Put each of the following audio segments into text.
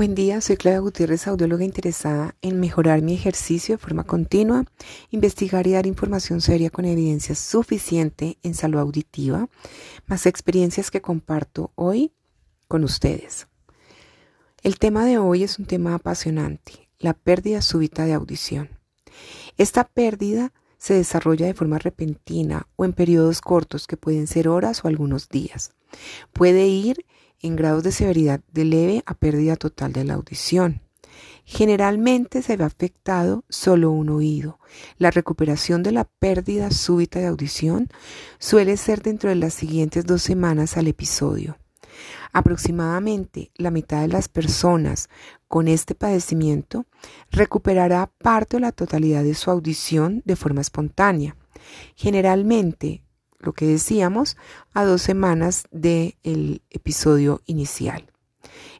Buen día, soy Claudia Gutiérrez, audióloga interesada en mejorar mi ejercicio de forma continua, investigar y dar información seria con evidencia suficiente en salud auditiva, más experiencias que comparto hoy con ustedes. El tema de hoy es un tema apasionante, la pérdida súbita de audición. Esta pérdida se desarrolla de forma repentina o en periodos cortos que pueden ser horas o algunos días. Puede ir en grados de severidad de leve a pérdida total de la audición. Generalmente se ve afectado solo un oído. La recuperación de la pérdida súbita de audición suele ser dentro de las siguientes dos semanas al episodio. Aproximadamente la mitad de las personas con este padecimiento recuperará parte o la totalidad de su audición de forma espontánea. Generalmente lo que decíamos, a dos semanas del episodio inicial.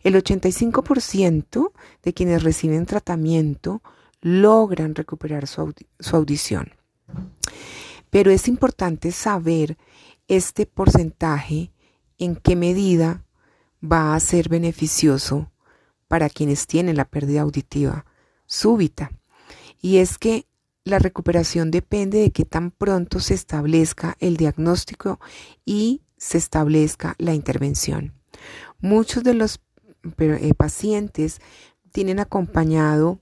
El 85% de quienes reciben tratamiento logran recuperar su, su audición. Pero es importante saber este porcentaje en qué medida va a ser beneficioso para quienes tienen la pérdida auditiva súbita. Y es que la recuperación depende de que tan pronto se establezca el diagnóstico y se establezca la intervención. Muchos de los eh, pacientes tienen acompañado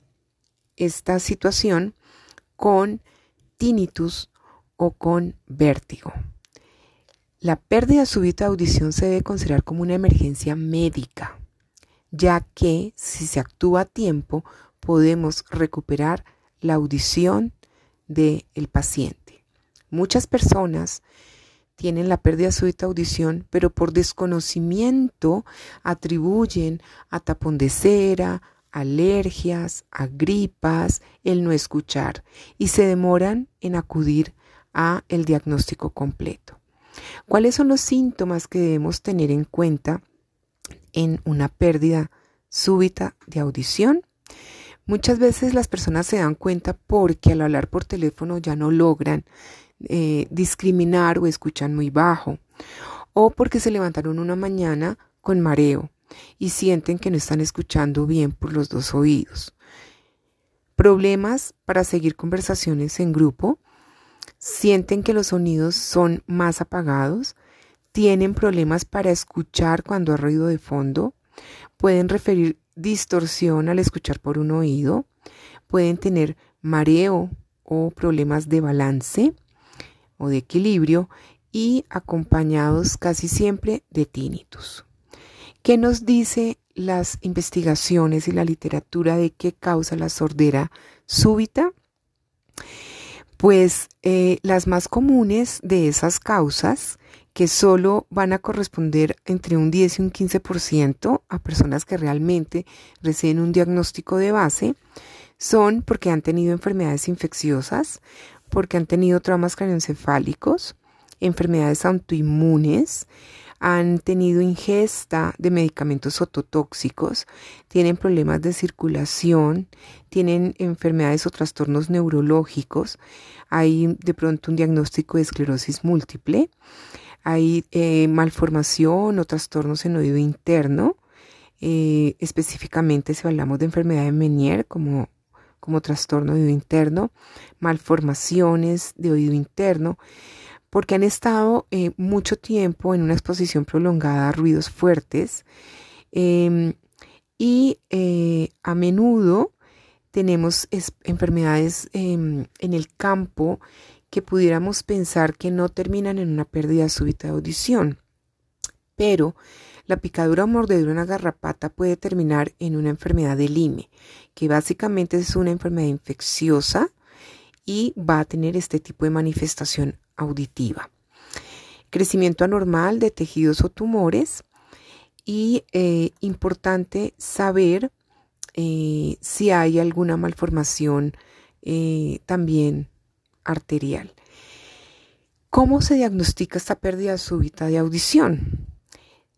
esta situación con tinnitus o con vértigo. La pérdida súbita de audición se debe considerar como una emergencia médica, ya que si se actúa a tiempo podemos recuperar la audición del paciente. Muchas personas tienen la pérdida súbita de audición, pero por desconocimiento atribuyen a tapón de cera, alergias, a gripas, el no escuchar y se demoran en acudir a el diagnóstico completo. ¿Cuáles son los síntomas que debemos tener en cuenta en una pérdida súbita de audición? Muchas veces las personas se dan cuenta porque al hablar por teléfono ya no logran eh, discriminar o escuchan muy bajo, o porque se levantaron una mañana con mareo y sienten que no están escuchando bien por los dos oídos. Problemas para seguir conversaciones en grupo, sienten que los sonidos son más apagados, tienen problemas para escuchar cuando hay ruido de fondo, pueden referir distorsión al escuchar por un oído, pueden tener mareo o problemas de balance o de equilibrio y acompañados casi siempre de tinnitus. ¿Qué nos dice las investigaciones y la literatura de qué causa la sordera súbita? Pues eh, las más comunes de esas causas que solo van a corresponder entre un 10 y un 15% a personas que realmente reciben un diagnóstico de base, son porque han tenido enfermedades infecciosas, porque han tenido traumas craneoencefálicos, enfermedades autoinmunes, han tenido ingesta de medicamentos ototóxicos, tienen problemas de circulación, tienen enfermedades o trastornos neurológicos, hay de pronto un diagnóstico de esclerosis múltiple, hay eh, malformación o trastornos en oído interno. Eh, específicamente si hablamos de enfermedad de Menier como, como trastorno de oído interno, malformaciones de oído interno, porque han estado eh, mucho tiempo en una exposición prolongada a ruidos fuertes em, y a menudo tenemos enfermedades em, en el campo que pudiéramos pensar que no terminan en una pérdida súbita de audición. Pero la picadura o mordedura en una garrapata puede terminar en una enfermedad de Lyme, que básicamente es una enfermedad infecciosa y va a tener este tipo de manifestación auditiva. Crecimiento anormal de tejidos o tumores y eh, importante saber eh, si hay alguna malformación eh, también arterial. ¿Cómo se diagnostica esta pérdida súbita de audición?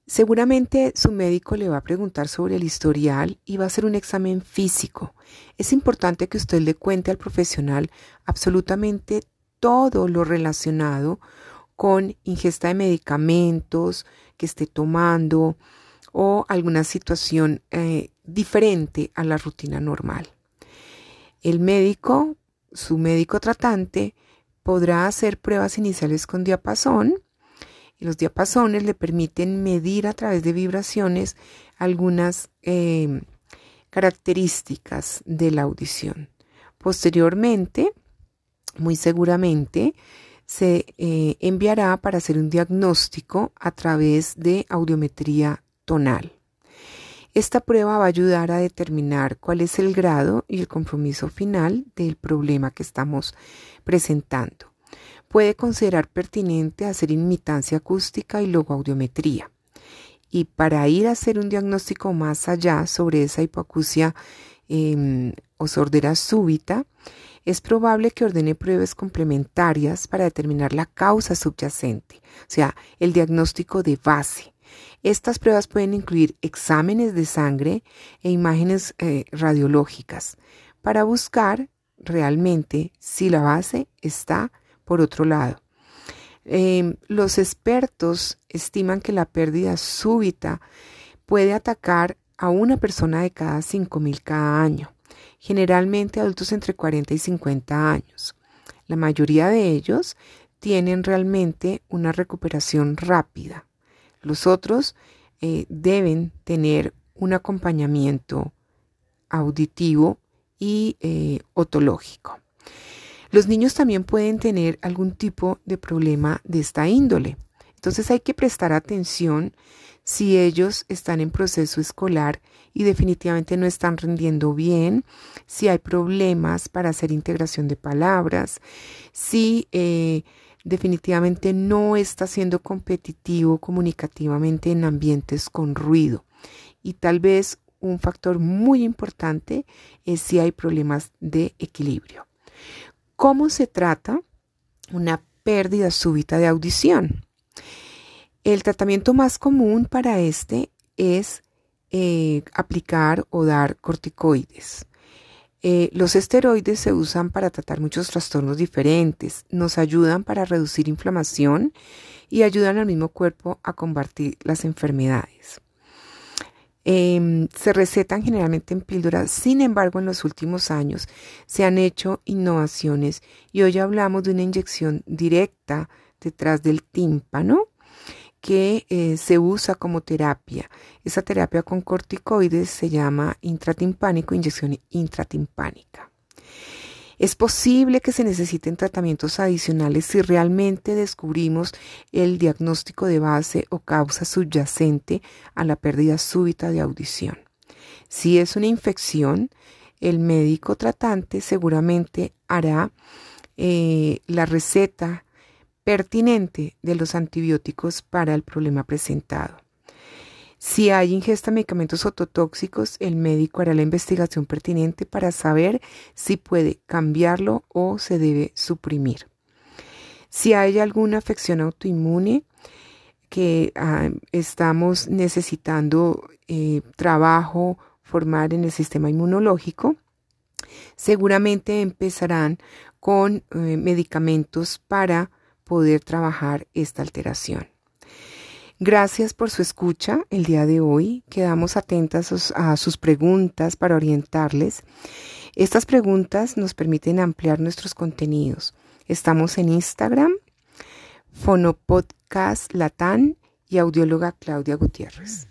Seguramente su médico le va a preguntar sobre el historial y va a hacer un examen físico. Es importante que usted le cuente al profesional absolutamente todo lo relacionado con ingesta de medicamentos que esté tomando o alguna situación eh, diferente a la rutina normal. El médico, su médico tratante, podrá hacer pruebas iniciales con diapasón y los diapasones le permiten medir a través de vibraciones algunas eh, características de la audición. Posteriormente, muy seguramente, se eh, enviará para hacer un diagnóstico a través de audiometría tonal. Esta prueba va a ayudar a determinar cuál es el grado y el compromiso final del problema que estamos presentando. Puede considerar pertinente hacer imitancia acústica y logoaudiometría. Y para ir a hacer un diagnóstico más allá sobre esa hipoacusia em, o sordera súbita, es probable que ordene pruebas complementarias para determinar la causa subyacente, o sea, el diagnóstico de base. Estas pruebas pueden incluir exámenes de sangre e imágenes eh, radiológicas para buscar realmente si la base está por otro lado. Em, los expertos estiman que la pérdida súbita puede atacar a una persona de cada 5.000 cada año generalmente adultos entre 40 y 50 años. La mayoría de ellos tienen realmente una recuperación rápida. Los otros eh, deben tener un acompañamiento auditivo y eh, otológico. Los niños también pueden tener algún tipo de problema de esta índole. Entonces hay que prestar atención si ellos están en proceso escolar y definitivamente no están rindiendo bien, si hay problemas para hacer integración de palabras, si eh, definitivamente no está siendo competitivo comunicativamente en ambientes con ruido. Y tal vez un factor muy importante es si hay problemas de equilibrio. ¿Cómo se trata una pérdida súbita de audición? El tratamiento más común para este es eh, aplicar o dar corticoides. Eh, los esteroides se usan para tratar muchos trastornos diferentes, nos ayudan para reducir inflamación y ayudan al mismo cuerpo a combatir las enfermedades. Em, se recetan generalmente en píldoras, sin embargo en los últimos años se han hecho innovaciones y hoy hablamos de una inyección directa detrás del tímpano que eh, se usa como terapia. Esa terapia con corticoides se llama intratimpánico, inyección intratimpánica. Es posible que se necesiten tratamientos adicionales si realmente descubrimos el diagnóstico de base o causa subyacente a la pérdida súbita de audición. Si es una infección, el médico tratante seguramente hará eh, la receta pertinente de los antibióticos para el problema presentado. Si hay ingesta de medicamentos ototóxicos, el médico hará la investigación pertinente para saber si puede cambiarlo o se debe suprimir. Si hay alguna afección autoinmune que ah, estamos necesitando eh, trabajo formar en el sistema inmunológico, seguramente empezarán con eh, medicamentos para poder trabajar esta alteración. Gracias por su escucha el día de hoy. Quedamos atentas a sus preguntas para orientarles. Estas preguntas nos permiten ampliar nuestros contenidos. Estamos en Instagram, Fonopodcast Latán y audióloga Claudia Gutiérrez.